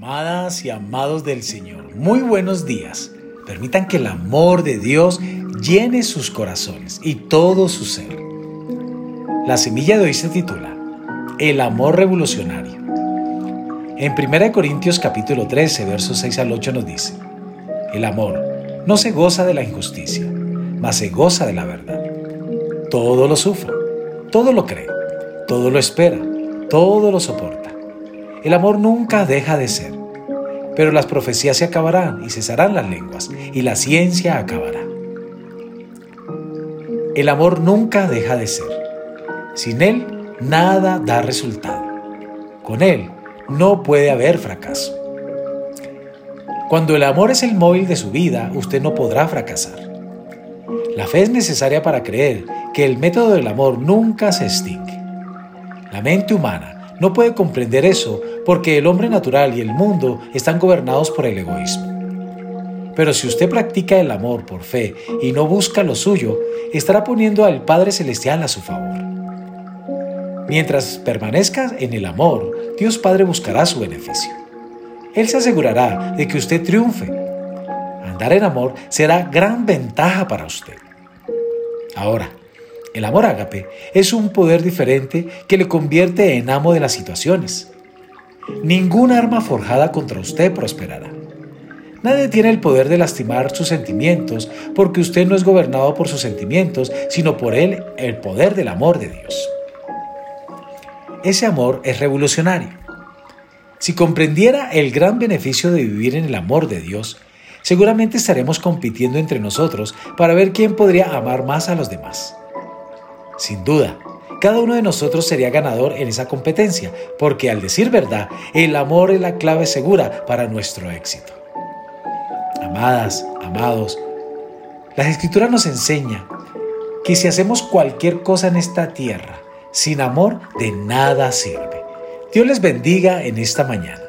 Amadas y amados del Señor, muy buenos días. Permitan que el amor de Dios llene sus corazones y todo su ser. La semilla de hoy se titula El amor revolucionario. En 1 Corintios capítulo 13, versos 6 al 8 nos dice, El amor no se goza de la injusticia, mas se goza de la verdad. Todo lo sufre, todo lo cree, todo lo espera, todo lo soporta. El amor nunca deja de ser, pero las profecías se acabarán y cesarán las lenguas, y la ciencia acabará. El amor nunca deja de ser. Sin él, nada da resultado. Con él, no puede haber fracaso. Cuando el amor es el móvil de su vida, usted no podrá fracasar. La fe es necesaria para creer que el método del amor nunca se extingue. La mente humana no puede comprender eso porque el hombre natural y el mundo están gobernados por el egoísmo. Pero si usted practica el amor por fe y no busca lo suyo, estará poniendo al Padre Celestial a su favor. Mientras permanezca en el amor, Dios Padre buscará su beneficio. Él se asegurará de que usted triunfe. Andar en amor será gran ventaja para usted. Ahora, el amor ágape es un poder diferente que le convierte en amo de las situaciones. Ninguna arma forjada contra usted prosperará. Nadie tiene el poder de lastimar sus sentimientos porque usted no es gobernado por sus sentimientos, sino por él el poder del amor de Dios. Ese amor es revolucionario. Si comprendiera el gran beneficio de vivir en el amor de Dios, seguramente estaremos compitiendo entre nosotros para ver quién podría amar más a los demás. Sin duda, cada uno de nosotros sería ganador en esa competencia, porque al decir verdad, el amor es la clave segura para nuestro éxito. Amadas, amados, la escritura nos enseña que si hacemos cualquier cosa en esta tierra sin amor, de nada sirve. Dios les bendiga en esta mañana.